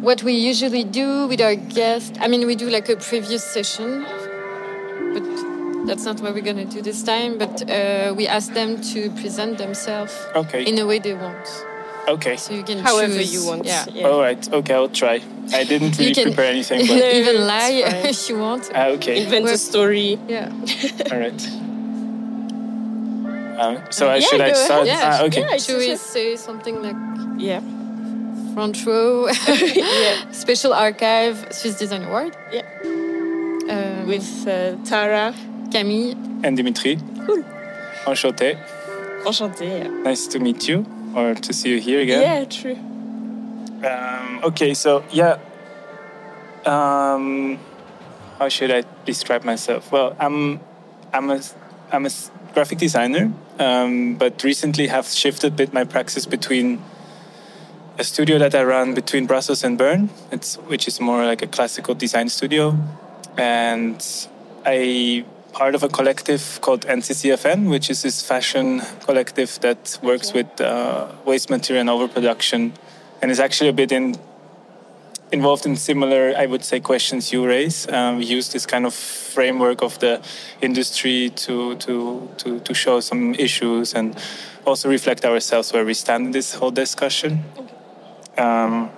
what we usually do with our guests, I mean, we do like a previous session, but that's not what we're gonna do this time. But uh, we ask them to present themselves Okay. in a way they want. Okay. So you can However choose, you want. Yeah. yeah. All right. Okay, I'll try. I didn't You really can prepare anything, but You can even lie if you want. ah, okay. Invent a story. Yeah. All right. Um, so I Yeah, should I start? Yeah. Ah, okay. Yeah, Should we say something like Yeah. Front row, yeah. special archive, Swiss Design Award? Yeah. Um, With uh, Tara. Camille. And Dimitri. Cool. Enchanté. Enchanté. Yeah. Nice to meet you, or to see you here again. Yeah, true. Um, okay, so yeah. Um, how should I describe myself? Well, I'm I'm a I'm a s- graphic designer, um, but recently have shifted a bit my practice between a studio that I run between Brussels and Bern, it's, which is more like a classical design studio, and I part of a collective called NCCFN, which is this fashion collective that works with uh, waste material and overproduction, and is actually a bit in involved in similar, I would say, questions you raise. Um, we use this kind of framework of the industry to, to, to, to show some issues and also reflect ourselves where we stand in this whole discussion. Um,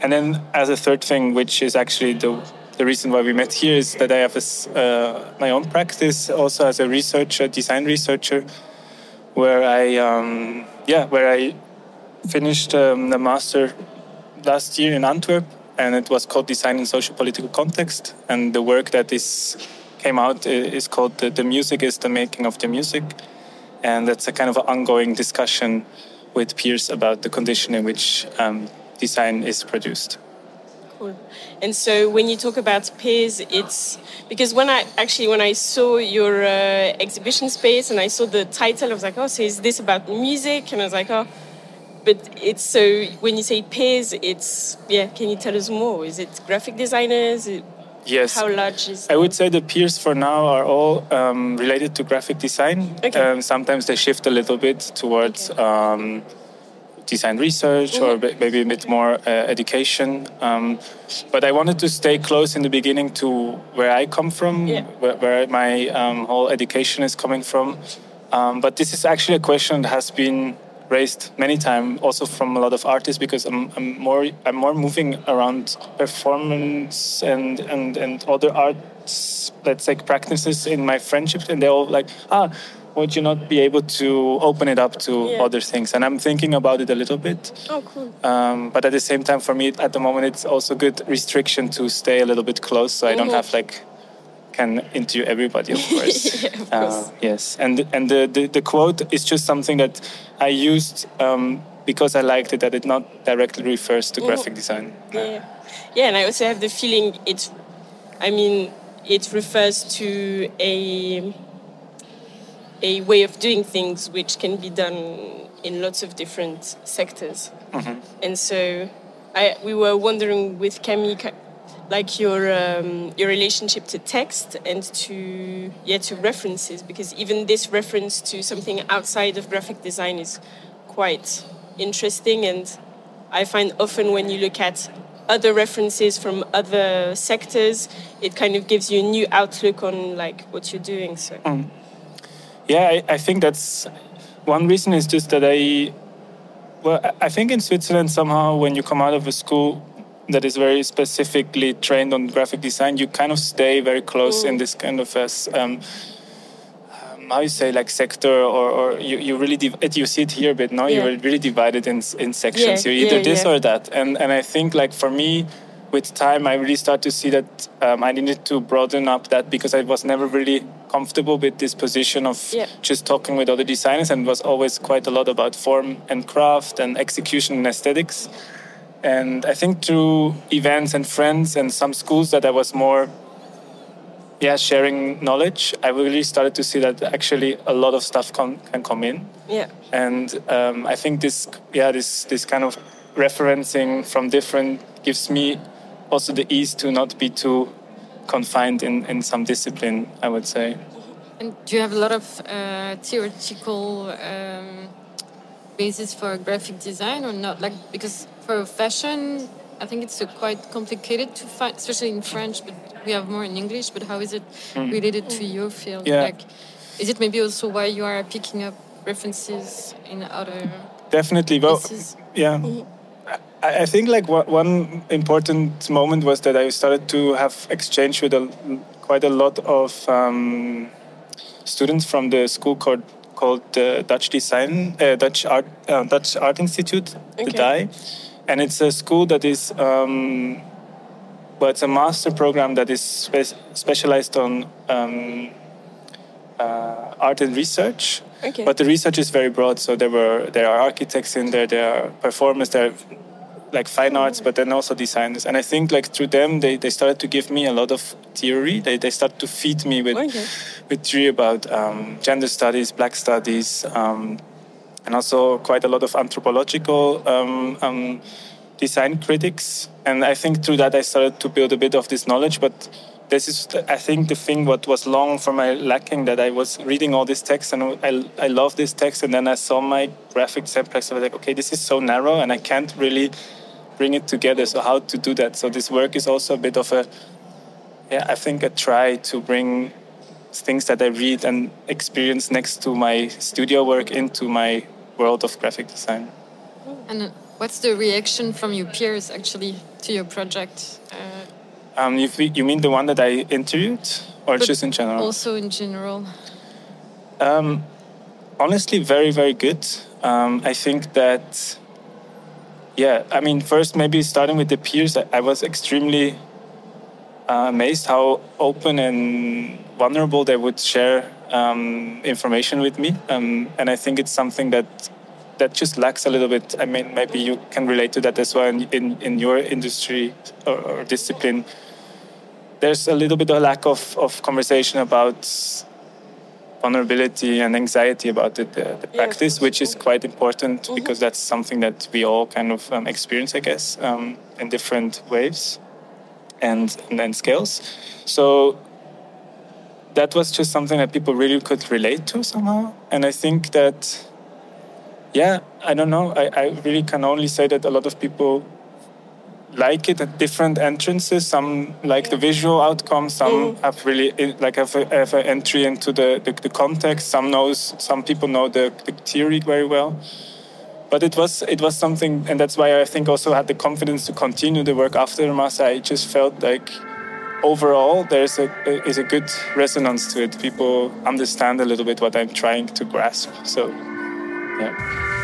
and then, as a third thing, which is actually the, the reason why we met here, is that I have a uh, my own practice also as a researcher, design researcher, where I, um, yeah, where I finished um, the master last year in Antwerp, and it was called Design in Social Political Context. And the work that is came out is called the, the Music is the Making of the Music, and that's a kind of an ongoing discussion with peers about the condition in which um, design is produced. Cool. And so when you talk about peers, it's because when I actually when I saw your uh, exhibition space and I saw the title, I was like, oh, so is this about music? And I was like, oh, but it's so when you say peers, it's yeah. Can you tell us more? Is it graphic designers? Yes. How large is? I would say the peers for now are all um, related to graphic design. Okay. Um, sometimes they shift a little bit towards um, design research or Mm-hmm. maybe a bit more uh, education. Um, but I wanted to stay close in the beginning to where I come from, Yeah. where, where my um, whole education is coming from. Um, but this is actually a question that has been raised many times, also from a lot of artists, because I'm, I'm more I'm more moving around performance and and and other arts, let's say practices in my friendships, and they're all like, ah, would you not be able to open it up to Yeah. other things? And I'm thinking about it a little bit. Oh, cool. Um, but at the same time, for me, at the moment, it's also good restriction to stay a little bit close, so I don't have like can interview everybody, of course. Yeah, of Uh, yes, and and the, the the quote is just something that I used um, because I liked it. That it not directly refers to graphic design. Yeah, yeah, and I also have the feeling it. I mean, it refers to a a way of doing things which can be done in lots of different sectors. And so, I we were wondering with Camille, like your um, your relationship to text and to yeah to references, because even this reference to something outside of graphic design is quite interesting and I find often when you look at other references from other sectors, it kind of gives you a new outlook on like what you're doing. So Yeah, I, I think that's one reason is just that I, well, I- think in Switzerland somehow when you come out of a school that is very specifically trained on graphic design, you kind of stay very close in this kind of as um, um, how you say like sector or, or you, you really div- you see it here, but now Yeah. you're really divided in in sections. Yeah, you're either yeah, this or that, and and I think like for me. With time, I really start to see that um, I needed to broaden up that because I was never really comfortable with this position of Yeah. just talking with other designers and it was always quite a lot about form and craft and execution and aesthetics. And I think through events and friends and some schools that I was more yeah, sharing knowledge, I really started to see that actually a lot of stuff can, can come in. yeah, And um, I think this, yeah, this this kind of referencing from different gives me also the ease to not be too confined in, in some discipline. I would say. And do you have a lot of uh, theoretical um, basis for graphic design or not? Like because for fashion, I think it's uh, quite complicated to find, especially in French, but we have more in English. But how is it related to your field? Yeah. Like, is it maybe also why you are picking up references in other Definitely. Well, pieces? yeah. I, I think like one- important moment was that I started to have exchange with a, quite a lot of um, students from the school called called uh, Dutch Design uh, Dutch Art uh, Dutch Art Institute, the DAI, and it's a school that is. Um, well, it's a master program that is spe- specialized on um, uh, art and research. Okay. But the research is very broad. So there were there are architects in there, there are performers, there are like fine arts, but then also designers. And I think like through them, they, they started to give me a lot of theory. They they started to feed me with Okay. with theory about um, gender studies, black studies, um, and also quite a lot of anthropological um, um, design critics. And I think through that I started to build a bit of this knowledge. But this is, I think, the thing what was long for my lacking that I was reading all this text and I, I love this text. And then I saw my graphic practice. I was like, okay, this is so narrow and I can't really bring it together. So how to do that? So this work is also a bit of a, yeah, I think a try to bring things that I read and experience next to my studio work into my world of graphic design. And uh, what's the reaction from your peers actually to your project? Uh, Um, you, you mean the one that I interviewed, or just in general? also in general. Um, honestly, very, very good. Um, I think that, yeah, I mean, first, maybe starting with the peers, I, was extremely uh, amazed how open and vulnerable they would share um, information with me. Um, and I think it's something that that just lacks a little bit. I mean, maybe you can relate to that as well in, in, in your industry or, or discipline. There's a little bit of lack of, of conversation about vulnerability and anxiety about the, the, the Yeah. practice, which is quite important because that's something that we all kind of um, experience, I guess, um, in different waves and, and then scales. So that was just something that people really could relate to somehow. And I think that, yeah, I don't know. I, I really can only say that a lot of people like it at different entrances. Some like the visual outcome. Some have really eh, like have, a, have an entry into the, the, the context. Some knows. Some people know the, the theory very well. But it was it was something, and that's why I think also had the confidence to continue the work after the master. I just felt like overall there's a is a good resonance to it. People understand a little bit what I'm trying to grasp. So, yeah.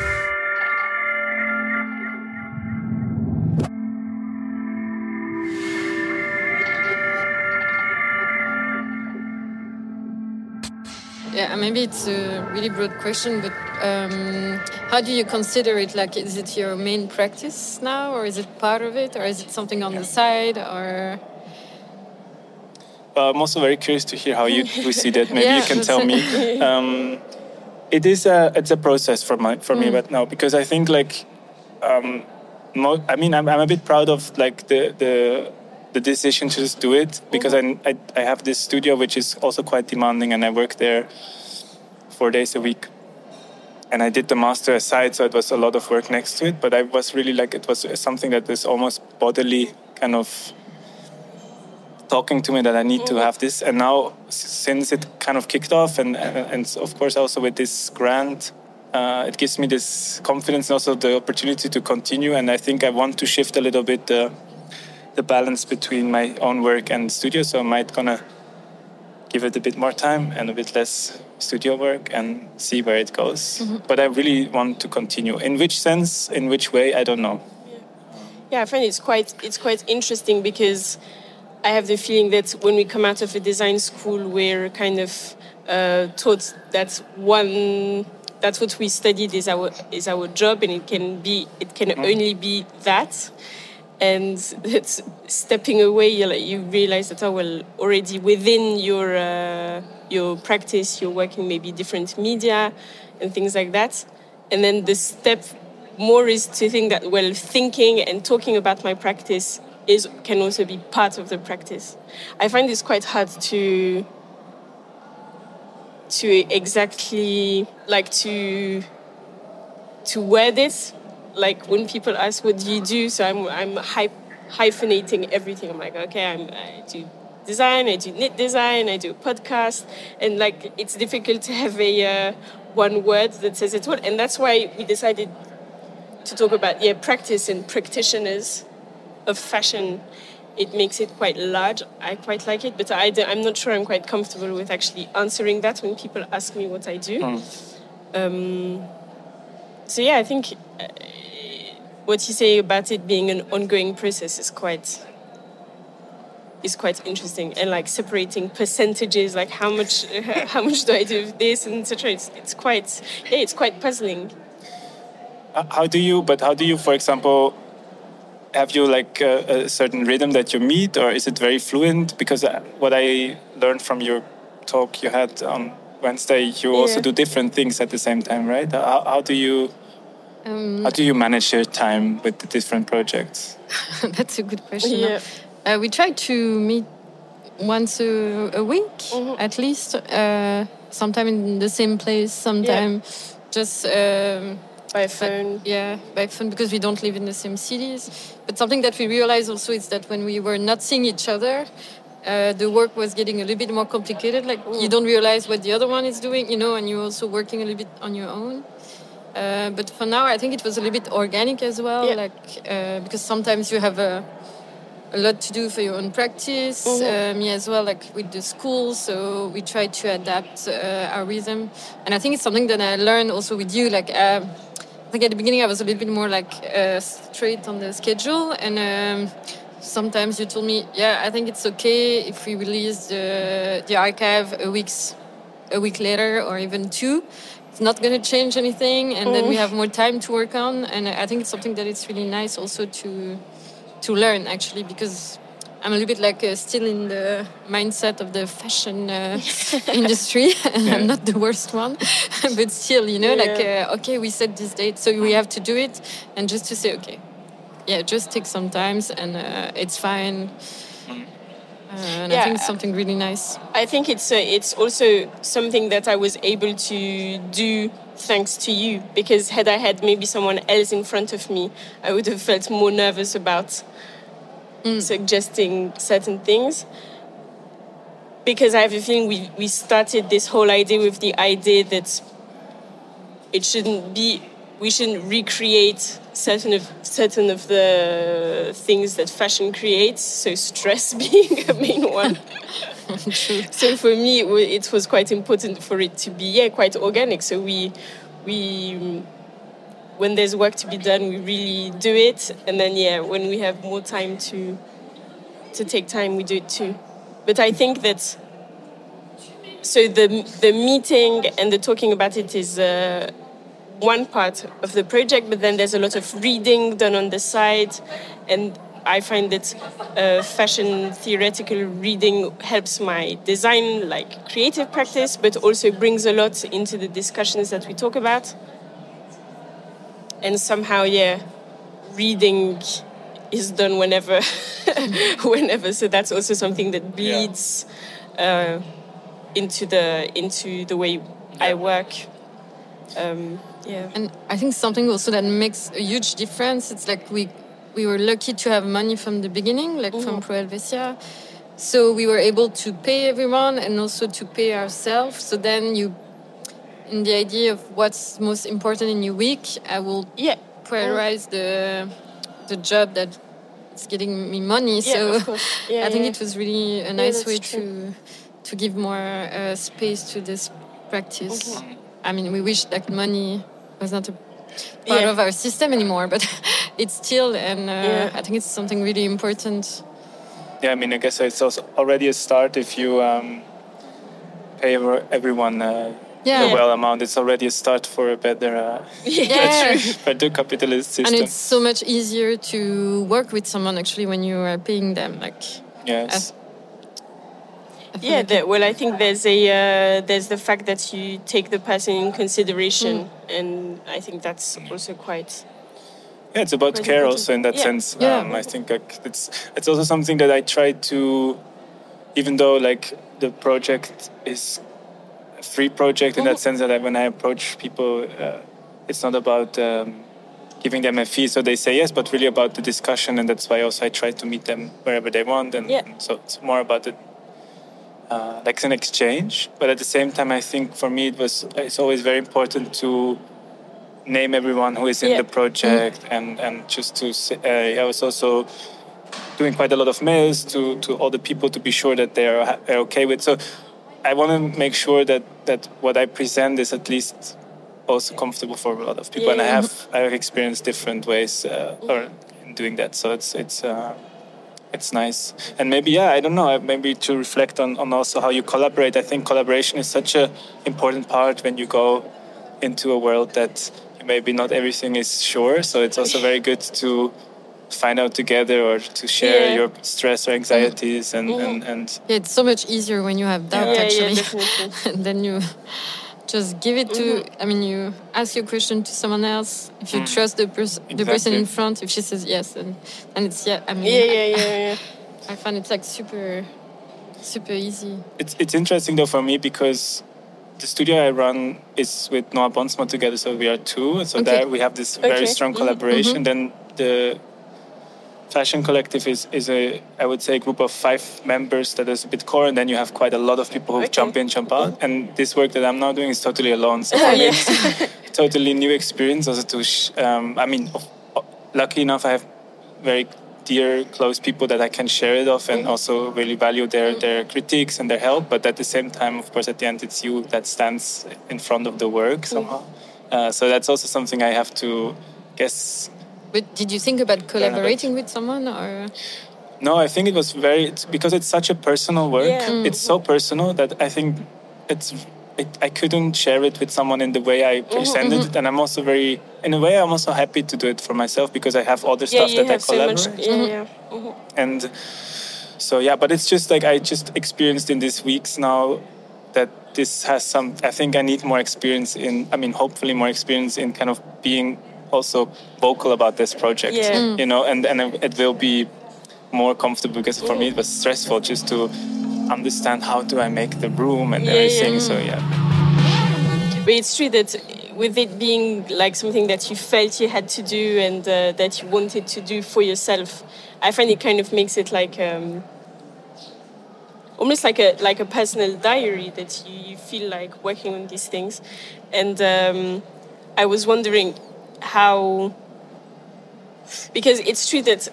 Yeah, maybe it's a really broad question, but um, how do you consider it? Like, is it your main practice now, or is it part of it, or is it something on the side, or? Uh, I'm also very curious to hear how you see that. Maybe Yeah, you can tell me. Um, it is a it's a process for my for me right now because I think like um, mo- I mean I'm, I'm a bit proud of like the the the decision to just do it because mm-hmm. I, I I have this studio which is also quite demanding and I work there four days a week and I did the master aside, so it was a lot of work next to it. But I was really like it was something that was almost bodily kind of talking to me that I need to mm-hmm. have this. And now, since it kind of kicked off, and and, and of course also with this grant, uh, it gives me this confidence and also the opportunity to continue. And I think I want to shift a little bit the the balance between my own work and studio. So I might gonna give it a bit more time and a bit less studio work and see where it goes. But I really want to continue. In which sense, in which way, I don't know. Yeah, I find it's quite it's quite interesting because I have the feeling that when we come out of a design school, we're kind of uh, taught that one that's what we studied is our is our job, and it can be it can only be that. And it's stepping away, you like you realize that oh well, already within your uh, your practice, you're working maybe different media and things like that. And then the step more is to think that well thinking and talking about my practice is can also be part of the practice i find this quite hard to to exactly like to to word it like when people ask what do you do so i'm i'm hype hyphenating everything. I'm like, okay, I'm, I do design, I do knit design, I do podcast, and like it's difficult to have a uh, one word that says it all. And that's why we decided to talk about yeah practice and practitioners of fashion. It makes it quite large. I quite like it, but I am not sure I'm quite comfortable with actually answering that when people ask me what I do. Mm. Um, so yeah, I think uh, what you say about it being an ongoing process is quite is quite interesting. And like separating percentages like how much how much do i do of this and etc it's, it's quite yeah it's quite puzzling. How do you but how do you for example have you like a, a certain rhythm that you meet or is it very fluent? Because uh, what i learned from your talk you had on wednesday you yeah. also do different things at the same time right how, how do you um, how do you manage your time with the different projects that's a good question yeah. Uh, we try to meet once a, a week mm -hmm. at least. Uh, sometime in the same place, sometime yeah. just um, by phone. But, yeah, by phone because we don't live in the same cities. But something that we realized also is that when we were not seeing each other, uh, the work was getting a little bit more complicated. Like mm. you don't realize what the other one is doing, you know, and you're also working a little bit on your own. Uh, but for now, I think it was a little bit organic as well, yeah. like uh, because sometimes you have a a lot to do for your own practice. Mm-hmm. Uh, me as well, like with the school. So we try to adapt uh, our rhythm, and I think it's something that I learned also with you. Like uh, I think at the beginning I was a little bit more like uh, straight on the schedule, and um, sometimes you told me, yeah, I think it's okay if we release the the archive a weeks a week later or even two. It's not going to change anything, and mm. then we mm-hmm. have more time to work on. And I think it's something that it's really nice also to to learn actually because I'm a little bit like uh, still in the mindset of the fashion uh, industry, and yeah. I'm not the worst one, but still, you know, yeah. like uh, okay, we set this date, so we have to do it, and just to say okay, yeah, just take some times, and uh, it's fine. Mm. Uh, and yeah, I think it's something really nice. I think it's uh, it's also something that I was able to do thanks to you because had I had maybe someone else in front of me, I would have felt more nervous about mm. suggesting certain things. Because I have a feeling we, we started this whole idea with the idea that it shouldn't be, we shouldn't recreate certain of certain of the things that fashion creates. So stress being a main one. so for me, it was quite important for it to be yeah quite organic. So we we when there's work to be done, we really do it, and then yeah, when we have more time to to take time, we do it too. But I think that so the the meeting and the talking about it is. Uh, one part of the project, but then there's a lot of reading done on the side, and I find that uh, fashion theoretical reading helps my design, like creative practice, but also brings a lot into the discussions that we talk about. And somehow, yeah, reading is done whenever, whenever. So that's also something that bleeds yeah. uh, into the into the way yeah. I work. Um, yeah. And I think something also that makes a huge difference. It's like we we were lucky to have money from the beginning, like mm-hmm. from Pro Helvetia. So we were able to pay everyone and also to pay ourselves. So then you, in the idea of what's most important in your week, I will yeah. prioritize the the job that is getting me money. Yeah, so yeah, I think it was really a nice way true. to to give more uh, space to this practice. Okay. I mean, we wish that money was not a part yeah. of our system anymore, but it's still, and uh, yeah. I think it's something really important. Yeah, I mean, I guess it's also already a start if you um, pay everyone uh, yeah. a well amount. It's already a start for a better, uh, yeah. better capitalist system. And it's so much easier to work with someone actually when you are paying them. Like, yes yeah, the, well, I think there's a uh, there's the fact that you take the person in consideration, mm. and I think that's also quite. Yeah, it's about care also in that yeah. sense. Yeah. Um, I think like, it's it's also something that I try to, even though like the project is a free project in that mm-hmm. sense that I, when I approach people, uh, it's not about um, giving them a fee so they say yes, but really about the discussion, and that's why also I try to meet them wherever they want, and, Yeah. and so it's more about the uh, like an exchange. But at the same time, I think for me it was it's always very important to name everyone who is in Yeah. the project and and just to say, uh, I was also doing quite a lot of mails to to all the people to be sure that they are, are okay with. So I want to make sure that that what I present is at least also comfortable for a lot of people. And I have I have experienced different ways uh, or doing that. So it's it's. Uh, it's nice and maybe yeah i don't know maybe to reflect on, on also how you collaborate i think collaboration is such a important part when you go into a world that maybe not everything is sure so it's also very good to find out together or to share Yeah. your stress or anxieties and, and, and Yeah, it's so much easier when you have doubt Yeah, yeah, actually. definitely. and then you just give it to Mm-hmm. I mean you ask your question to someone else. If you trust the person the person in front, if she says yes and and it's yeah, I mean Yeah, yeah, yeah, yeah. I find it's like super super easy. it's, it's interesting though for me because the studio I run is with Noah Bonsma together, so we are two. So Okay. there we have this very Okay. strong Mhm. collaboration. Then the Fashion Collective is, is a, I would say, a group of five members that is a bit core, and then you have quite a lot of people who Okay. jump in, jump out. And this work that I'm now doing is totally alone. So for me, it's a totally new experience also to, sh- um, I mean, of- of- lucky enough, I have very dear, close people that I can share it off and also really value their, their critiques and their help. But at the same time, of course, at the end, it's you that stands in front of the work somehow. Uh, so that's also something I have to guess But did you think about collaborating with someone or No, I think it was very it's because it's such a personal work. Yeah. Mm. It's so personal that I think it's it, I couldn't share it with someone in the way I Mm-hmm, presented it, and I'm also very in a way I'm also happy to do it for myself because I have other Yeah, stuff you that I have so much. Yeah, yeah. Mhm. and so yeah but it's just like i just experienced in these weeks now that this has some i think i need more experience in i mean hopefully more experience in kind of being also vocal about this project Yeah. Mm. you know and and it will be more comfortable because for me it was stressful just to understand how do i make the room and Yeah, everything yeah. so yeah But it's true that with it being like something that you felt you had to do and uh, that you wanted to do for yourself, I find it kind of makes it like um, almost like a like a personal diary that you, you feel like working on these things. And um, I was wondering how because it's true that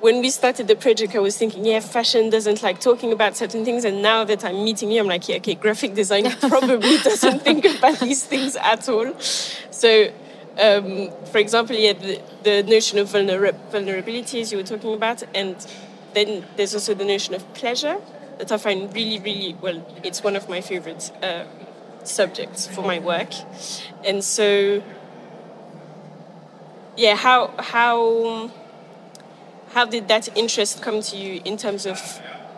when we started the project, I was thinking, yeah, fashion doesn't like talking about certain things. And now that I'm meeting you, I'm like, yeah, okay, graphic design probably doesn't think about these things at all. So, um, for example, yeah, the, the notion of vulner- vulnerabilities you were talking about. And then there's also the notion of pleasure that I find really, really, well, it's one of my favorite uh, subjects for my work. And so, yeah, how, how, how did that interest come to you in terms of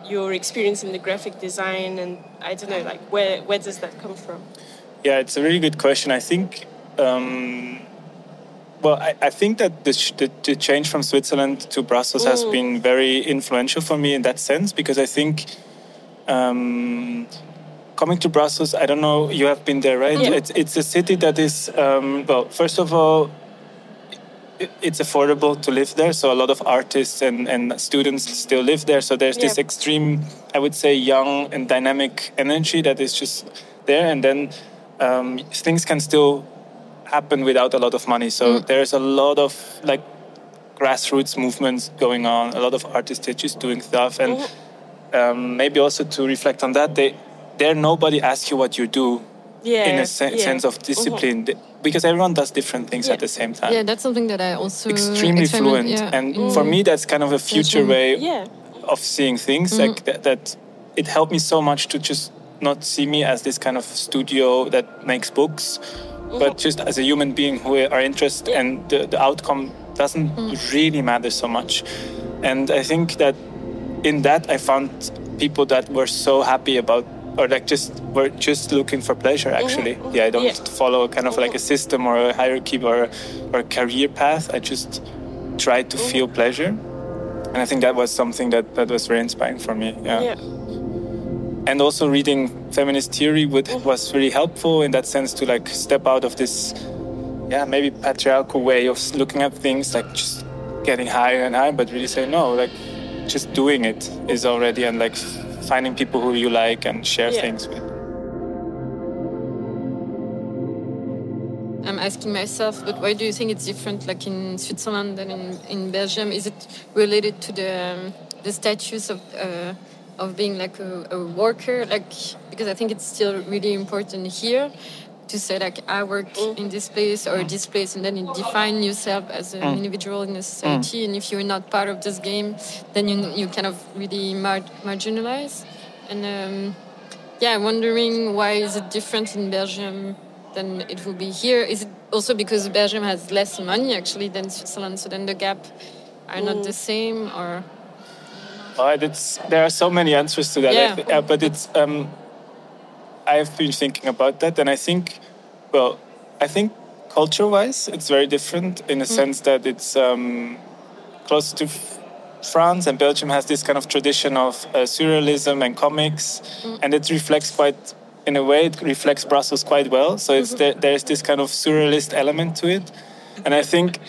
your experience in the graphic design and I don't know like where where does that come from? Yeah, it's a really good question. I think, um, well, I, I think that the, the, the change from Switzerland to Brussels has been very influential for me in that sense because I think um, coming to Brussels, I don't know, you have been there, right? Yeah. It's, it's a city that is, um, well, first of all, it's affordable to live there. So a lot of artists and, and students still live there. So there's this extreme, I would say, young and dynamic energy that is just there. And then um, things can still happen without a lot of money. So there's a lot of like grassroots movements going on. A lot of artists are just doing stuff, and um, maybe also to reflect on that, they there nobody asks you what you do Yeah. in a se- yeah. sense of discipline Th- because everyone does different things Yeah. at the same time. yeah, that's something that I also Extremely fluent, yeah, and in- for mm. me, that's kind of a future way Yeah. of seeing things mm-hmm. like that, that it helped me so much to just not see me as this kind of studio that makes books mm-hmm. but just as a human being who are interested and the, the outcome doesn't mm. really matter so much. And i think that in that i found people that were so happy about or like just we're just looking for pleasure mm-hmm. actually yeah i don't Yeah. follow kind of like a mm-hmm. system or a hierarchy or, or a career path i just try to mm-hmm. feel pleasure and I think that was something that, that was very inspiring for me. Yeah. Yeah. And also reading feminist theory would, was really helpful in that sense to like step out of this yeah maybe patriarchal way of looking at things like just getting higher and higher but really say no like just doing it is already and like finding people who you like and share Yeah. things with I'm asking myself, but why do you think it's different, like in Switzerland and in, in Belgium? Is it related to the um, the status of uh, of being like a, a worker? Like because I think it's still really important here to say like I work in this place or this place, and then you define yourself as an individual in a society. And if you're not part of this game, then you you kind of really mar- marginalize. And um, yeah, I'm wondering why is it different in Belgium than it will be here? Is it also because Belgium has less money actually than Switzerland, so then the gap are not the same, or Oh, it's, there are so many answers to that. I Yeah. uh, but it's um, I've been thinking about that, and I think, well, I think culture-wise, it's very different in the sense that it's um, close to France and Belgium has this kind of tradition of uh, surrealism and comics, and it reflects quite. In a way, it reflects Brussels quite well. So it's there, there's this kind of surrealist element to it, and I think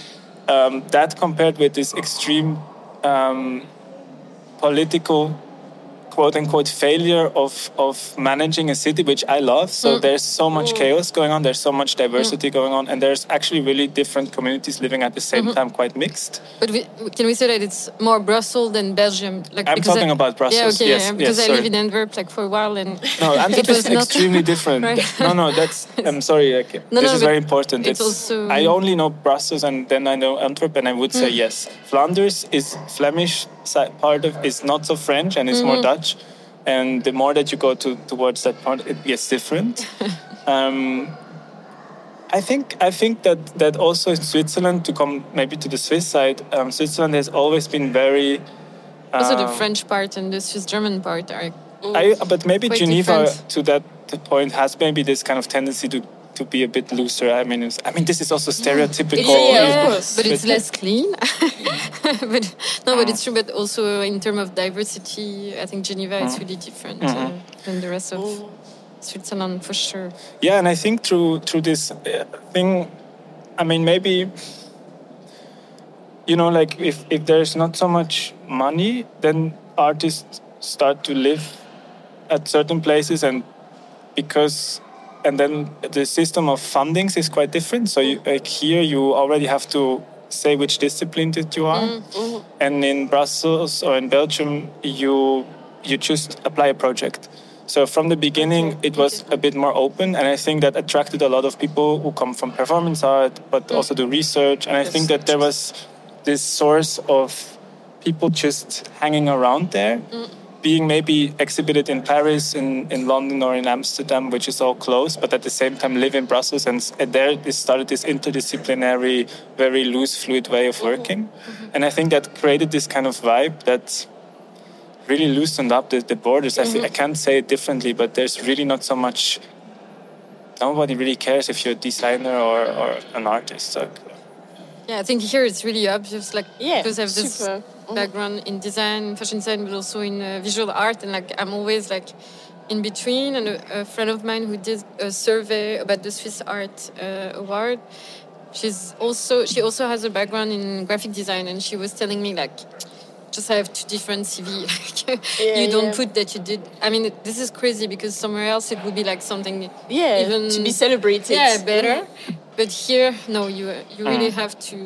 um, that compared with this extreme um, political quote unquote failure of of managing a city which I love. So mm. there's so much mm. chaos going on, there's so much diversity mm. going on, and there's actually really different communities living at the same mm-hmm. time, quite mixed. but we, can we say that it's more Brussels than Belgium? Like I'm talking I, about Brussels, Yeah, okay, yes, yeah, yes, because I sorry. live in Antwerp like for a while, and No, Antwerp is extremely different. Right. No, no, that's I'm sorry. No, this no, is very important. it's also- I only know Brussels and then I know Antwerp, and I would say yes. Flanders is Flemish part of is not so French and it's more mm-hmm. Dutch, and the more that you go to towards that part, it gets different. um, I think I think that that also in Switzerland to come maybe to the Swiss side, um, Switzerland has always been very. also the um, French part and the Swiss German part are. I, but maybe Geneva, different. to that point, has maybe this kind of tendency to, to be a bit looser. I mean, it's, I mean, this is also stereotypical. Yeah, yeah, of course. but it's But- less clean. but no, but it's true. But also in terms of diversity, I think Geneva is really different uh, than the rest of Switzerland for sure. Yeah, and I think through through this uh, thing, I mean, maybe you know, like if if there's not so much money, then artists start to live at certain places, and because and then the system of fundings is quite different. So you, like here, you already have to say which discipline that you are, and in Brussels or in Belgium, you you just apply a project. So from the beginning, it was a bit more open, and I think that attracted a lot of people who come from performance art, but also do research. And I think that there was this source of people just hanging around there, being maybe exhibited in Paris, in, in London, or in Amsterdam, which is all close, but at the same time live in Brussels. And, and there it started this interdisciplinary, very loose, fluid way of working. And I think that created this kind of vibe that really loosened up the, the borders. I, thi- I mm-hmm. can't say it differently, but there's really not so much. Nobody really cares if you're a designer or, or an artist. So, Yeah, I think here it's really obvious, like Yeah, because I have this super. Mm. background in design, fashion design, but also in uh, visual art, and like I'm always like in between. And a, a friend of mine who did a survey about the Swiss Art uh, Award, she's also she also has a background in graphic design, and she was telling me like. Just have two different CV. Like, Yeah, you don't yeah. put that you did. I mean, this is crazy because somewhere else it would be like something Yeah, even to be celebrated. yeah, better. But here, no, you you really Mm. have have to.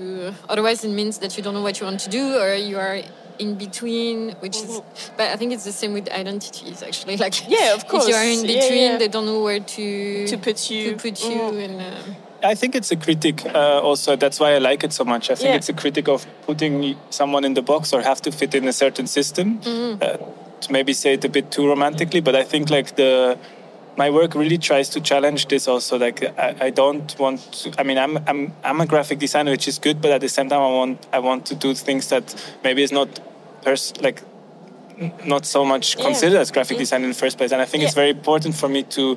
Otherwise, it means that you don't know what you want to do, or you are in between, which is. But I think it's the same with identities, actually. Like Yeah, of if you are in between, yeah. they don't know where to To put you. to put you, Mm. and. Uh, I think it's a critic. Uh, also, that's why I like it so much. I think Yeah. it's a critic of putting someone in the box or have to fit in a certain system. Uh, to maybe say it a bit too romantically, but I think like the my work really tries to challenge this. Also, like I, I don't want. To, I mean, I'm I'm I'm a graphic designer, which is good, but at the same time, I want I want to do things that maybe is not pers- like not so much Yeah. considered as graphic design in the first place. And I think it's very important for me to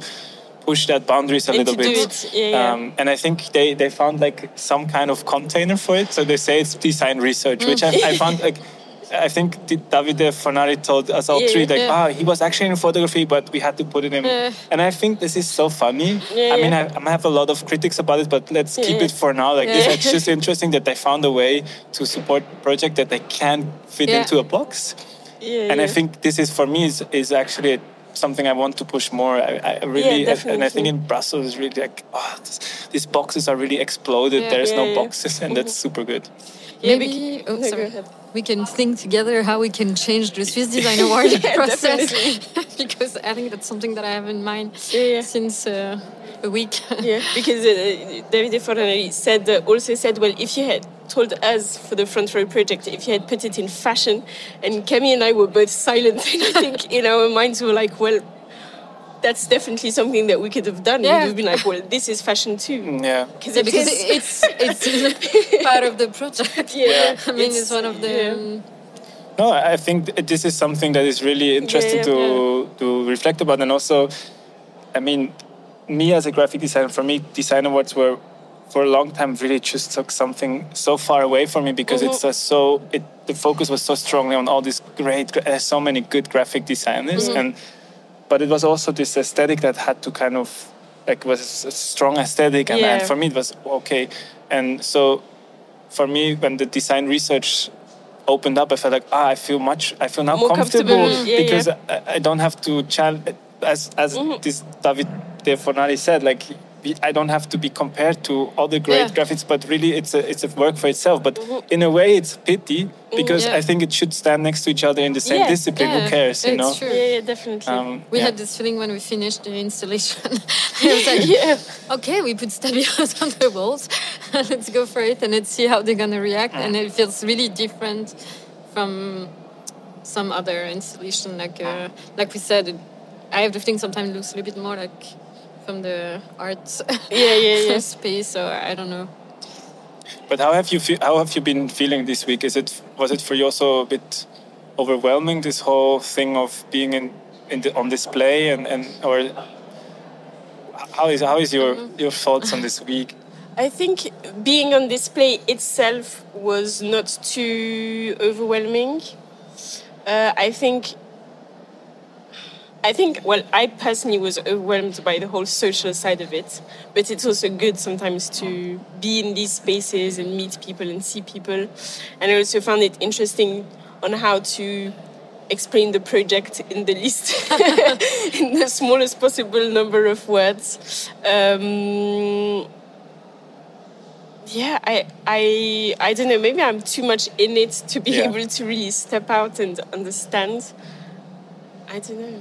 push that boundaries a And little bit. yeah, yeah. Um, and I think they, they found like some kind of container for it. So they say it's design research, which I, I found like I think Davide Fornari told us all Yeah, three like, yeah. ah, he was actually in photography, but we had to put it in. Yeah. And I think this is so funny. Yeah, I mean. I, I have a lot of critics about it, but let's keep it for now. Like, it's just interesting that they found a way to support project that they can't fit into a box. And I think this is for me is, is actually something I want to push more. I, I really, and I think in Brussels, it's really like, oh, this, these boxes are really exploded. Yeah. There's no Yeah, yeah. boxes, and that's super good. Yeah, Maybe bec- oh, no, sorry. we can think together how we can change the Swiss design award Yeah, process because I think that's something that I have in mind Yeah, yeah. since uh, a week. yeah, because uh, David Fornari said uh, also said, well, if you had told us for the front row project, if you had put it in fashion, and Camille and I were both silent, and I think in our minds we were like, well, that's definitely something that we could have done. Yeah. We'd have been like, well, this is fashion too. Yeah. Because Yeah, it because is. it's it's part of the project. Yeah. I mean, it's, It's- one of the. yeah. um, No, I think th- this is something that is really interesting yeah, to to reflect about, and also, I mean, me as a graphic designer, for me, design awards were for a long time really just took something so far away from me because it's just so it the focus was so strongly on all these great, uh, so many good graphic designers, and but it was also this aesthetic that had to kind of like was a strong aesthetic, and, and for me it was okay, and so for me when the design research opened up, I felt like ah, I feel much, I feel now More comfortable, comfortable, yeah, because yeah. I, I don't have to challenge as as Mm-hmm. this David De Fornari said, like we- I don't have to be compared to other great Yeah. graphics, but really it's a it's a work for itself. But Mm-hmm. in a way, it's pity because Yeah. I think it should stand next to each other in the same Yeah, discipline. yeah, Who cares, you it's know? true. yeah, yeah, definitely. Um, We yeah. had this feeling when we finished the installation. I was like, yeah. okay, we put stabilos on the walls. let's go for it and let's see how they're gonna react. And it feels really different from some other installation. Like uh, like we said, I have the thing sometimes looks a little bit more like from the art Yeah, yeah, yeah. space. Or I don't know. But how have you fe- how have you been feeling this week? Is it was it for you also a bit overwhelming this whole thing of being in, in the, on display and, and or how is how is your your thoughts on this week? I think being on display itself was not too overwhelming. Uh, I think. I think, well, I personally was overwhelmed by the whole social side of it, but it's also good sometimes to be in these spaces and meet people and see people. And I also found it interesting on how to explain the project in the least, in the smallest possible number of words. Um, yeah i i i don't know maybe i'm too much in it to be Yeah. able to really step out and understand i don't know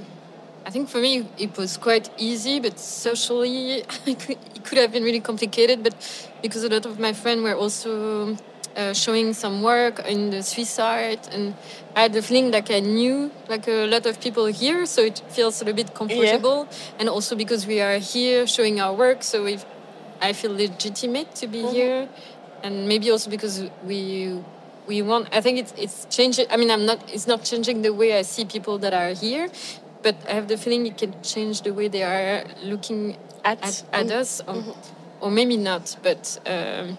I think for me it was quite easy, but socially it could, have been really complicated. But because a lot of my friends were also uh, showing some work in the Swiss art, and I had the feeling like I knew like a lot of people here, so it feels a little bit comfortable. And also because we are here showing our work, so if I feel legitimate to be here, and maybe also because we we want. I think it's it's changing. I mean, I'm not. It's not changing the way I see people that are here, but I have the feeling it can change the way they are looking At- at, at, us, or, or maybe not. But um,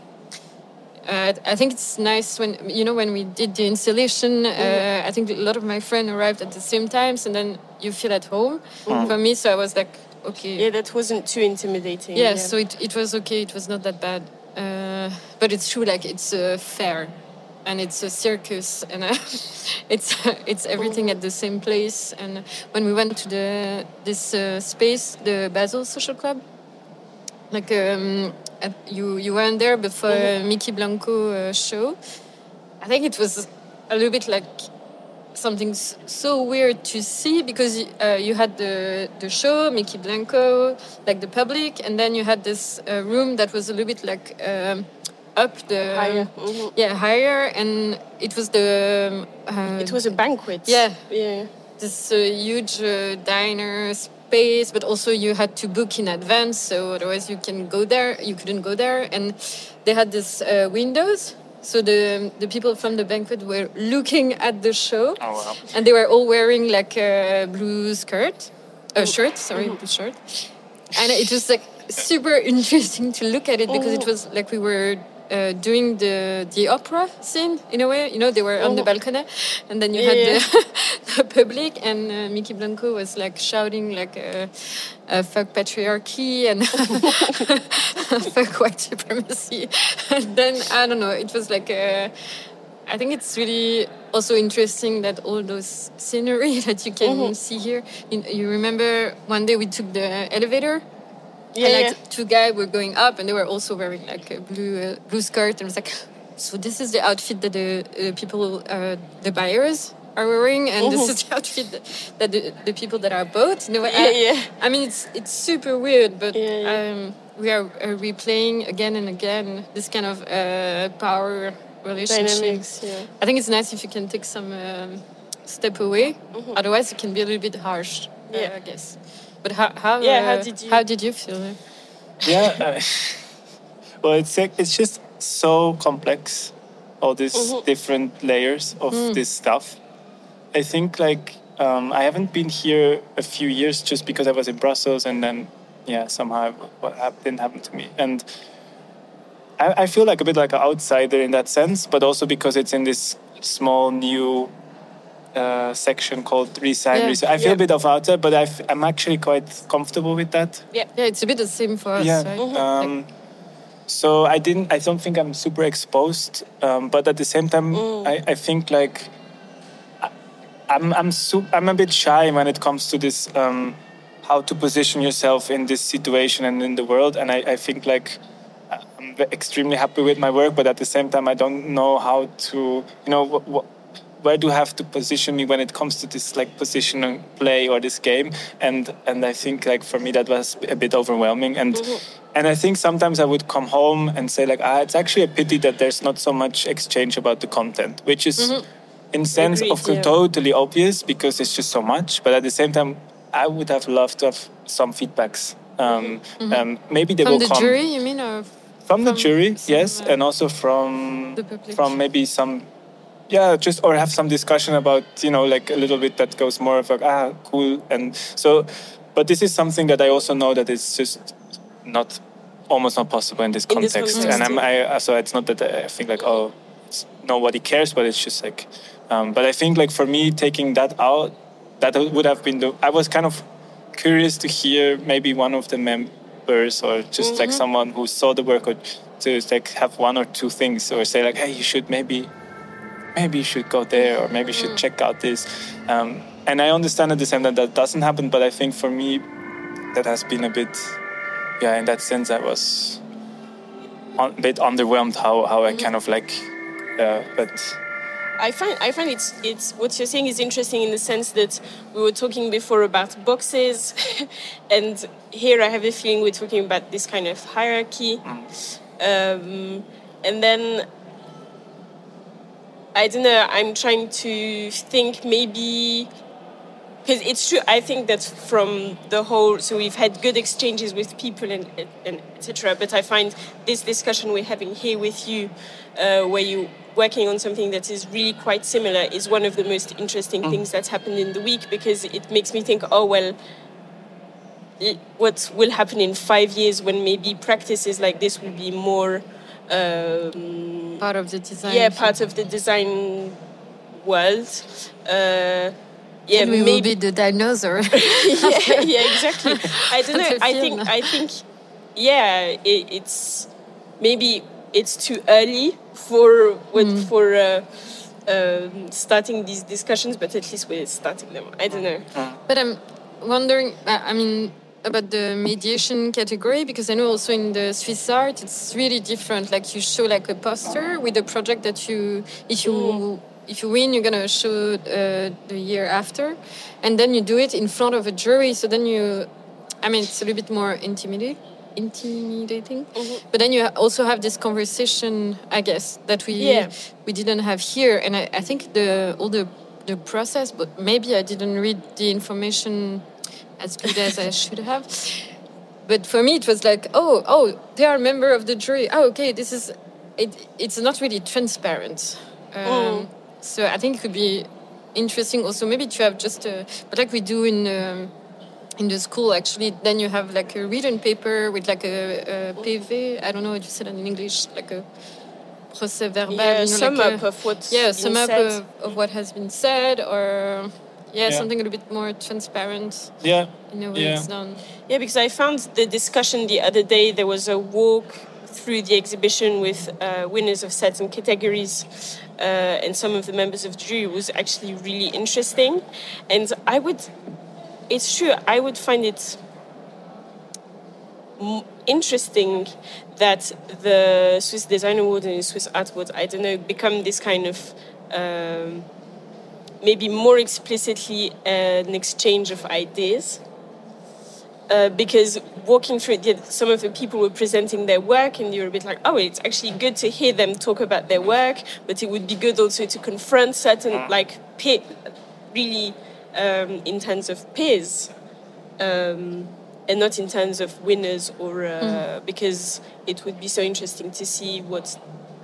uh, I think it's nice when you know when we did the installation. Uh, I think a lot of my friends arrived at the same times, and then you feel at home. For me, so I was like, okay, yeah that wasn't too intimidating yeah, so it, it was okay. It was not that bad. Uh, but it's true, like it's a fair, and it's a circus, and uh, it's it's everything at the same place. And when we went to the this uh, space, the Basel Social Club, like um, at, you you weren't there before uh, Mykki Blanco uh, show. I think it was a little bit like something so weird to see because uh, you had the the show Mykki Blanco, like the public, and then you had this uh, room that was a little bit like um, up the Higher. Mhm. yeah higher, and it was the um, uh, it was a banquet Yeah. yeah this uh, huge uh, diner space, but also you had to book in advance, so otherwise you can go there. You couldn't go there, and they had these uh, windows. So the the people from the banquet were looking at the show, Oh wow! and they were all wearing like a blue skirt, a shirt. Sorry, blue shirt, and it was like super interesting to look at it because it was like we were uh, doing the the opera scene in a way. You know, they were on the Oh. balcony, and then you Yeah, had the, the public, and uh, Mykki Blanco was like shouting like uh, uh, "fuck patriarchy" and "fuck white supremacy." and then I don't know. It was like a. I think it's really also interesting that all those scenery that you can Mm-hmm. see here. You remember one day we took the elevator Yeah, and like yeah. two guys were going up, and they were also wearing like a blue uh, blue skirt, and it was like, so this is the outfit that the uh, people, uh, the buyers are wearing, and this is the outfit that, that the, the people that are bought. Mm-hmm. Yeah, I, yeah. I mean, it's it's super weird, but Yeah. Um, we are uh, replaying again and again this kind of uh, power relationship. Dynamics, yeah. I think it's nice if you can take some um, step away. Otherwise, it can be a little bit harsh. uh, Mm-hmm. Yeah. I guess. But how how Yeah, how did you- how did you feel? it? yeah uh, well it's like it's just so complex all these Mm-hmm. different layers of Mm. this stuff i think like um, i haven't been here a few years just because i was in brussels and then yeah somehow what hap- didn't happen to me and I, I feel like a bit like an outsider in that sense but also because it's in this small new uh, section called resign Yeah. resign. i feel Yeah. a bit of outsider but i am actually quite comfortable with that Yeah. Yeah, it's a bit the same for us. yeah. Right? Um, so I didn't. I don't think I'm super exposed. Um, but at the same time, I, I think like I- I'm I'm su- I'm a bit shy when it comes to this um, how to position yourself in this situation and in the world. And I, I think like I'm extremely happy with my work, but at the same time, I don't know how to you know wh- wh- where do I have to position me when it comes to this like position play or this game? And and I think like for me that was a bit overwhelming. And and I think sometimes I would come home and say like ah it's actually a pity that there's not so much exchange about the content which is in sense Agreed, of yeah. totally obvious because it's just so much. But at the same time I would have loved to have some feedbacks. Um, um, maybe they From will the come. jury, you mean, or from the jury yes uh, and also from the public? from maybe some yeah just or have some discussion about you know like a little bit that goes more of like ah cool and so but this is something that i also know that it's just not almost not possible in this In this context. context, and i'm i so it's not that i think like oh it's, nobody cares but it's just like um, but i think like for me taking that out that would have been the i was kind of curious to hear maybe one of the members or just like someone who saw the work or to like have one or two things or say like hey you should maybe maybe you should go there or maybe you should check out this. Um, and i understand at the same time that doesn't happen but i think for me that has been a bit yeah in that sense i was a bit underwhelmed how, how i kind of like uh, but I find I find it's it's what you're saying is interesting in the sense that we were talking before about boxes, and here I have a feeling we're talking about this kind of hierarchy, um, and then I don't know. I'm trying to think maybe because it's true. I think that from the whole, so we've had good exchanges with people and and etc. But I find this discussion we're having here with you, uh, where you working on something that is really quite similar, is one of the most interesting things that's happened in the week because it makes me think, oh well. What will happen in five years when maybe practices like this will be more um, part of the design. yeah, part of the design world. Uh, yeah, and we will maybe. be the dinosaur. yeah, yeah, exactly. I don't know. I think. I think. Yeah, it, it's maybe it's too early for what Mm. for uh, um, starting these discussions, but at least we're starting them. I don't know. But I'm wondering, I mean, about the mediation category, because I know also in the Swiss art, it's really different. Like you show like a poster with a project that you, if you, if you win, you're gonna show uh, the year after, and then you do it in front of a jury. So then you, I mean, it's a little bit more intimidating. Intimidating, but then you also have this conversation, I guess, that we Yeah. we didn't have here, and I, I think the all the the process, but maybe I didn't read the information as good as I should have. But for me, it was like, oh, oh, they are a member of the jury. Oh, okay, this is. It, it's not really transparent. Um, So I think it could be interesting also maybe to have just a, but like we do in um, in the school actually. Then you have like a written paper with like a, a PV. I don't know what you said in English, like a procès verbal. Yeah, you know, sum like up a, of what's yeah, sum up of, of what has been said, or yeah, Yeah. something a little bit more transparent Yeah. in a way Yeah. it's done. Yeah, because I found the discussion the other day. There was a walk through the exhibition with uh, winners of certain categories, uh, and some of the members of the jury was actually really interesting. And I would, it's true, I would find it m- interesting that the Swiss Design Award and the Swiss Art Award, I don't know, become this kind of. Um, maybe more explicitly an exchange of ideas uh, because walking through it, yeah, some of the people were presenting their work, and you're a bit like, oh, it's actually good to hear them talk about their work, but it would be good also to confront certain, like, pe- really um, in terms of peers, um, and not in terms of winners, or uh, because it would be so interesting to see what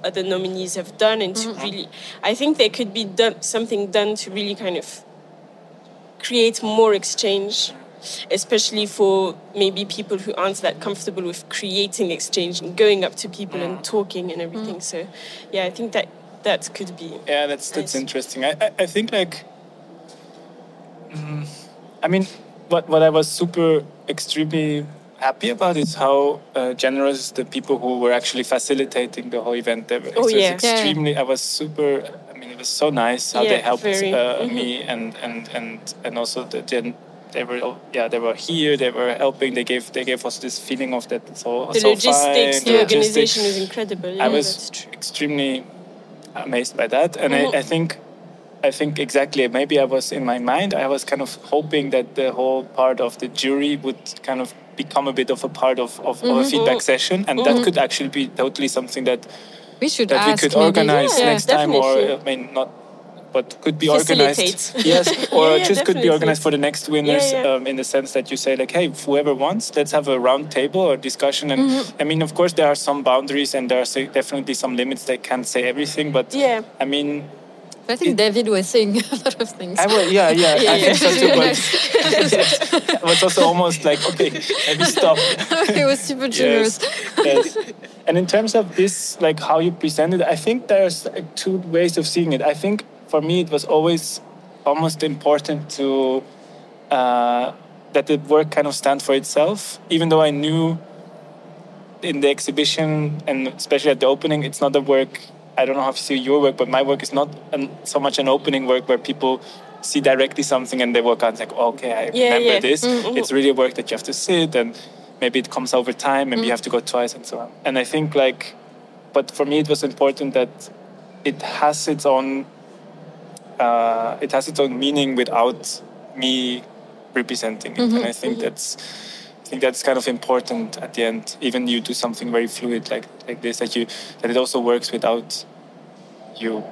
other nominees have done, and to mm-hmm. really, I think there could be done, something done to really kind of create more exchange especially for maybe people who aren't that comfortable with creating exchange and going up to people and mm. talking and everything mm. so yeah i think that that could be Yeah, that's that's Nice. interesting. I, I I think like, mm, I mean, what what I was super extremely happy about is how uh, generous the people who were actually facilitating the whole event. They were. Oh, It was yeah. Yeah. extremely. I was super. I mean, it was so nice how Yeah, they helped very. uh, Mhm. me and and and and also the. They were yeah they were here they were helping they gave they gave us this feeling of that it's all the so logistics fine, the logistics. organization is incredible yeah, I was extremely amazed by that, and. I, I think, I think exactly. Maybe I was in my mind. I was kind of hoping that the whole part of the jury would kind of become a bit of a part of, of, of a feedback session, and that could actually be totally something that We should that we could maybe. organize yeah. next time, or. I mean not. But could be organized, yes, or Yeah, yeah, just could be organized for the next winners. Yeah. Um, in the sense that you say like, hey, whoever wants, let's have a round table or discussion. And Mm-hmm. I mean, of course, there are some boundaries and there are definitely some limits. They can't say everything, but Yeah. I mean, I think David was saying a lot of things. I will, yeah, yeah, Yeah, I yeah. think so too. But was also almost like, okay, maybe stop. he was super generous. yes. And in terms of this, like how you presented, I think there's like, two ways of seeing it. I think for me, it was always almost important to uh, that the work kind of stand for itself, even though I knew in the exhibition and especially at the opening, it's not a work. I don't know how to see your work, but my work is not an, so much an opening work where people see directly something and they work out like, okay, I Yeah, remember yeah. this. Mhm. It's really a work that you have to sit and maybe it comes over time, maybe you have to go twice and so on. And I think like, but for me it was important that it has its own, uh, it has its own meaning without me representing it. And I think that's, I think that's kind of important at the end. Even you do something very fluid like like this, that you that it also works without you.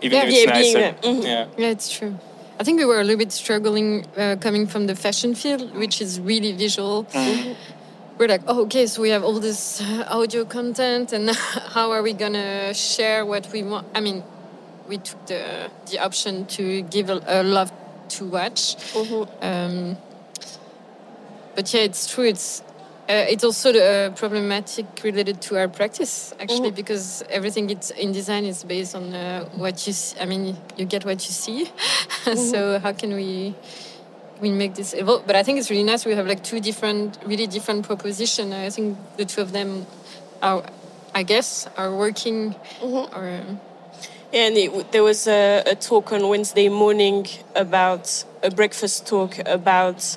Even Yeah. if it's Yeah, being nicer. a- mhm. Yeah. Yeah, it's true. I think we were a little bit struggling uh, coming from the fashion field, which is really visual. We're like, oh, okay, so we have all this uh, audio content, and how are we gonna share what we want? I mean, we took the the option to give a, a love to watch. Um, but yeah, it's true. It's uh, it's also the problematic related to our practice actually because everything it's in design is based on uh, what you see. I mean, you get what you see. so how can we we make this evolve? But I think it's really nice. We have like two different, really different proposition. I think the two of them are, I guess, are working. Or And it, there was a, a talk on Wednesday morning about a breakfast talk about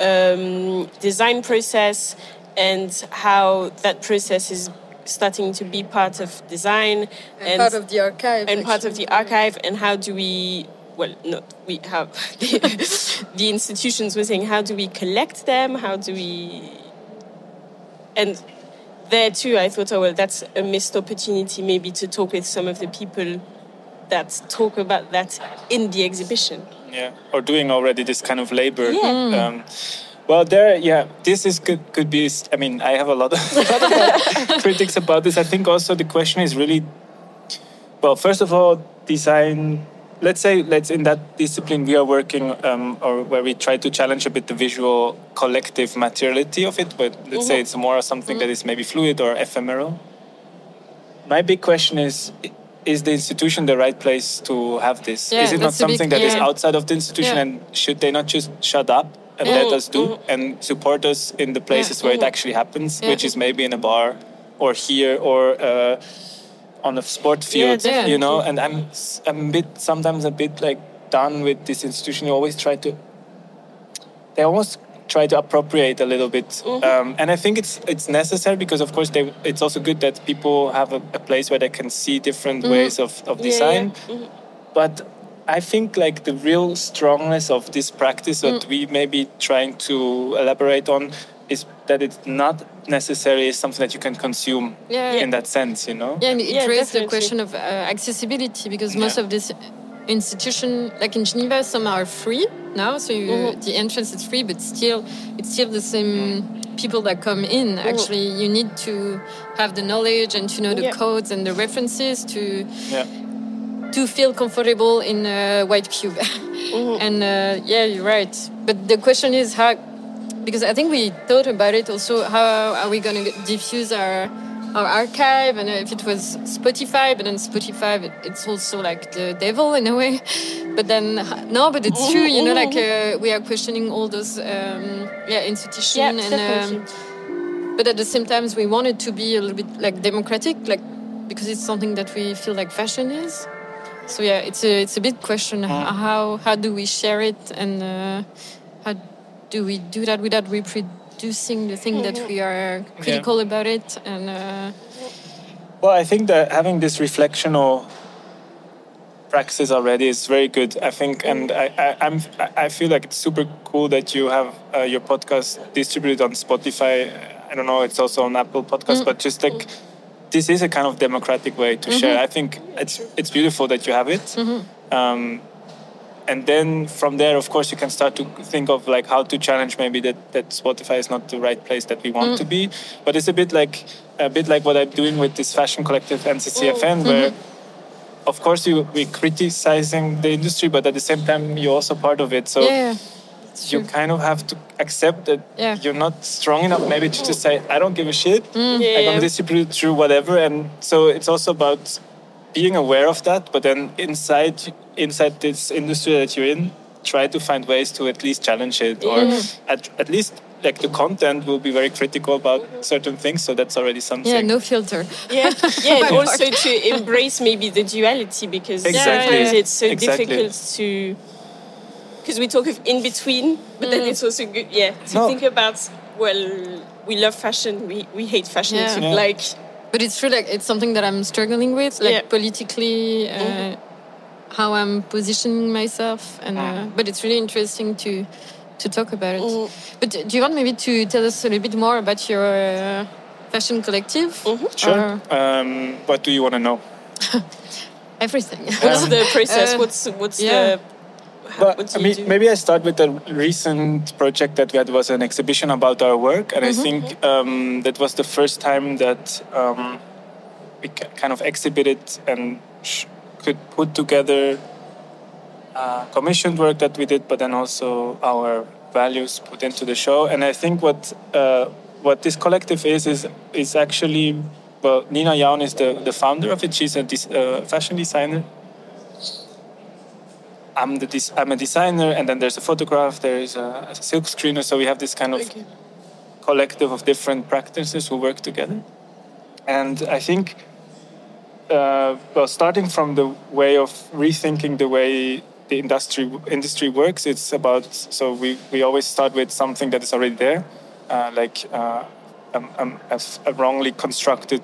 um, design process and how that process is starting to be part of design and part of the archive. and part of the archive and how do we well not we how the, the institutions were saying how do we collect them how do we and there too i thought oh well that's a missed opportunity maybe to talk with some of the people that talk about that in the exhibition yeah. Or doing already this kind of labor. Yeah. um, well there yeah this is could could be i mean i have a lot of, critics about this. I think also the question is really well first of all design let's say let's in that discipline we are working um, or where we try to challenge a bit the visual collective materiality of it but let's say it's more something that is maybe fluid or ephemeral. My big question is is the institution the right place to have this? Yeah, is it not a big- something that is yeah. outside of the institution Yeah. and should they not just shut up and let mm-hmm. us do mm-hmm. and support us in the places where it mm-hmm. actually happens, which is maybe in a bar or here or uh, on a sport field, you know? And I'm, I'm a bit, sometimes a bit like done with this institution. You always try to, they almost try to appropriate a little bit. Mm-hmm. Um, and I think it's it's necessary because, of course, they, it's also good that people have a, a place where they can see different ways of, of Mm-hmm. Yeah, design. yeah. Mhm. But I think like the real strongness of this practice that Mm. we may be trying to elaborate on is that it's not necessarily something that you can consume Yeah. in that sense, you know? Yeah, and it Yeah, raised the question of uh, accessibility because most Yeah. of these institution, like in Geneva, some are free now, so you, Mhm. the entrance is free, but still, it's still the same people that come in. Actually, you need to have the knowledge and to know the Yeah. codes and the references to Yeah. to feel comfortable in a white cube. Mm-hmm. And uh, yeah, you're right. But the question is how, because I think we thought about it also. How are we going to diffuse our our archive? And if it was Spotify, but then Spotify, it- it's also like the devil in a way. But then no, but it's true. You know, like uh, we are questioning all those um, yeah institutions Yeah, and. Um, but at the same time, we want it to be a little bit like democratic, like because it's something that we feel like fashion is. So yeah, it's a it's a big question. How how do we share it, and uh, how do we do that without reproducing the thing that we are critical about it? And uh, Well, I think that having this reflectional practice already is very good. I think, and I, I, I'm, I feel like it's super cool that you have uh, your podcast distributed on Spotify. I don't know, it's also on Apple Podcasts, but just like this is a kind of democratic way to share. I think it's it's beautiful that you have it. Um, and then from there, of course, you can start to think of like how to challenge maybe that, that Spotify is not the right place that we want to mm. be. But it's a bit like a bit like what I'm doing with this fashion collective NCCFN, mm. where mm-hmm. of course you we're criticizing the industry, but at the same time you're also part of it. So yeah, it's you kind of have to accept that Yeah. you're not strong enough maybe to just say I don't give a shit. Mm. Yeah, I'm yeah. gonna distribute through whatever, and so it's also about being aware of that. But then inside inside this industry that you're in, try to find ways to at least challenge it, or at, at least like the content will be very critical about certain things. So that's already something. yeah, no filter. yeah, yeah, and also to embrace maybe the duality because Exactly. sometimes it's so Exactly. difficult to because we talk of in between, but then mm. it's also good, yeah, to No. think about well, we love fashion, we we hate fashion Yeah. too. Yeah. Like But it's true, like it's something that I'm struggling with, like Yeah. politically, uh, how I'm positioning myself, and uh, but it's really interesting to to talk about it. But do you want maybe to tell us a little bit more about your uh, fashion collective? Sure. Or Um, what do you want to know? everything. what's the process? Uh, what's what's yeah. the But I mean, do? maybe I start with the recent project that we had was an exhibition about our work, and I think um, that was the first time that um, we kind of exhibited and sh- could put together uh, commissioned work that we did, but then also our values put into the show. And I think what uh, what this collective is is is actually well, Nina Yuen is the, the founder of it. She's a des- uh, fashion designer. I'm the I'm a designer, and then there's a photograph, there is a, a silk screener. So we have this kind of collective of different practices who work together. And I think, uh, well, starting from the way of rethinking the way the industry industry works, it's about. So we we always start with something that is already there, uh, like uh, um, um, a, a wrongly constructed.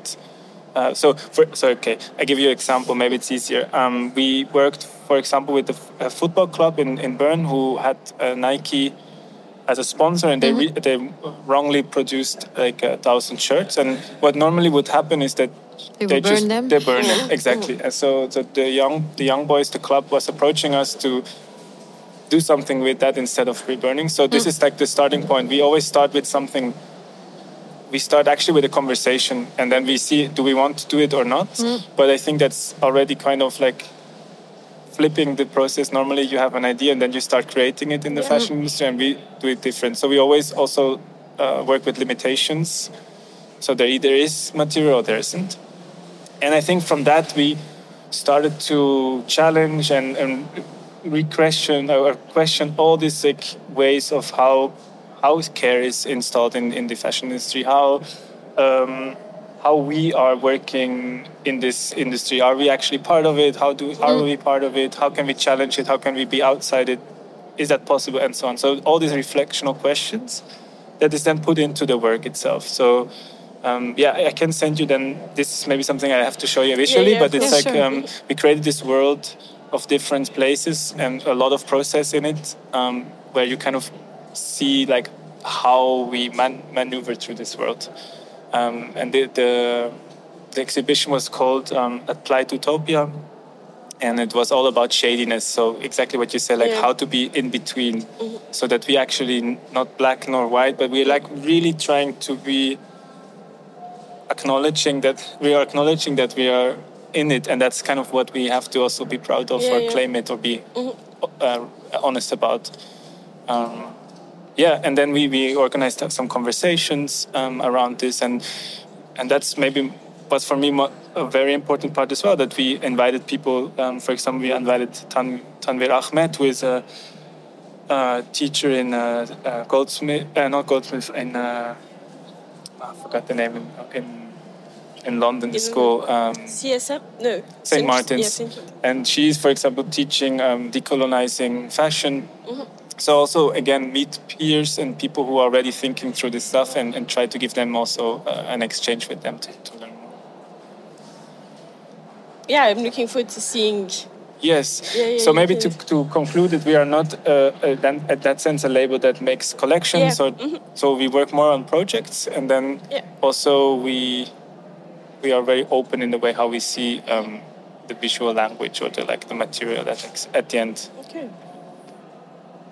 Uh, so, for, so okay, I give you an example. Maybe it's easier. Um, we worked, for example, with a, football club in, in Bern who had uh, Nike as a sponsor, and they re- they wrongly produced like a thousand shirts. And what normally would happen is that They would burn them? they burn them exactly. And so the, the young the young boys, the club was approaching us to do something with that instead of reburning. So this is like the starting point. We always start with something. We start actually with a conversation, and then we see do we want to do it or not. But I think that's already kind of like flipping the process. Normally, you have an idea, and then you start creating it in the fashion industry, and we do it different. So we always also uh, work with limitations. So there either is material or there isn't. and I think from that we started to challenge and, and re-question or question all these like ways of how how care is installed in, in the fashion industry, how um, how we are working in this industry. Are we actually part of it? How do are mm. we part of it? How can we challenge it? How can we be outside it? Is that possible? And so on. So all these reflectional questions that is then put into the work itself. So um, yeah, I can send you then. This is maybe something I have to show you visually, yeah, yeah, but it's like sure. um, we created this world of different places and a lot of process in it, um, where you kind of see like how we man- maneuver through this world. Um, and the, the, the exhibition was called um, Applied Utopia, and it was all about shadiness. So exactly what you said, like yeah. how to be in between, mm-hmm. so that we actually not black nor white, but we're like really trying to be acknowledging that we are acknowledging that we are in it, and that's kind of what we have to also be proud of yeah, or yeah. claim it or be mm-hmm. uh, honest about. Um, yeah, and then we, we organized some conversations um, around this, and and that's maybe was for me a very important part as well that we invited people. Um, for example, we invited Tan, Tanveer Ahmed, who is a, a teacher in uh, uh, Goldsmith, uh, not Goldsmith, in uh, I forgot the name in, in in London, the school. Um, CSM? No. St. Martin's. Yeah, and she's, for example, teaching um, decolonizing fashion. Mm-hmm. So also, again, meet peers and people who are already thinking through this stuff and, and try to give them also uh, an exchange with them to, to learn more. Yeah, I'm looking forward to seeing Yes. Yeah, yeah, so maybe to, to conclude that we are not uh, at that sense a label that makes collections. Yeah. Or, mm-hmm. So we work more on projects, and then also we we are very open in the way how we see um, the visual language or the like the material that at the end. Okay.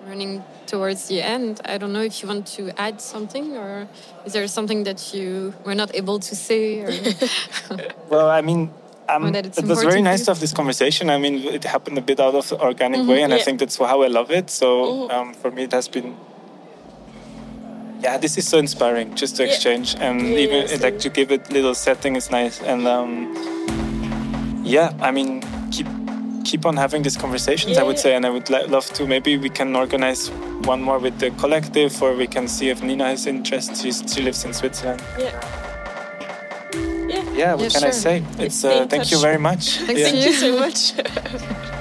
Running towards the end, I don't know if you want to add something, or is there something that you were not able to say? well, I mean, um, it was very nice to have this conversation. I mean, it happened a bit out of the organic mm -hmm, way, and yeah. I think that's how I love it. So -hmm. um, for me, it has been yeah, this is so inspiring just to exchange yeah. and yeah, even yeah, like to give it little setting is nice. And um, yeah, I mean, keep keep on having these conversations. I would say, and I would love to. Maybe we can organize one more with the collective, or we can see if Nina has interest. She's, she lives in Switzerland. Yeah. Yeah, yeah what can sure. I say? It's uh, thank touch. you very much. Thank you so much.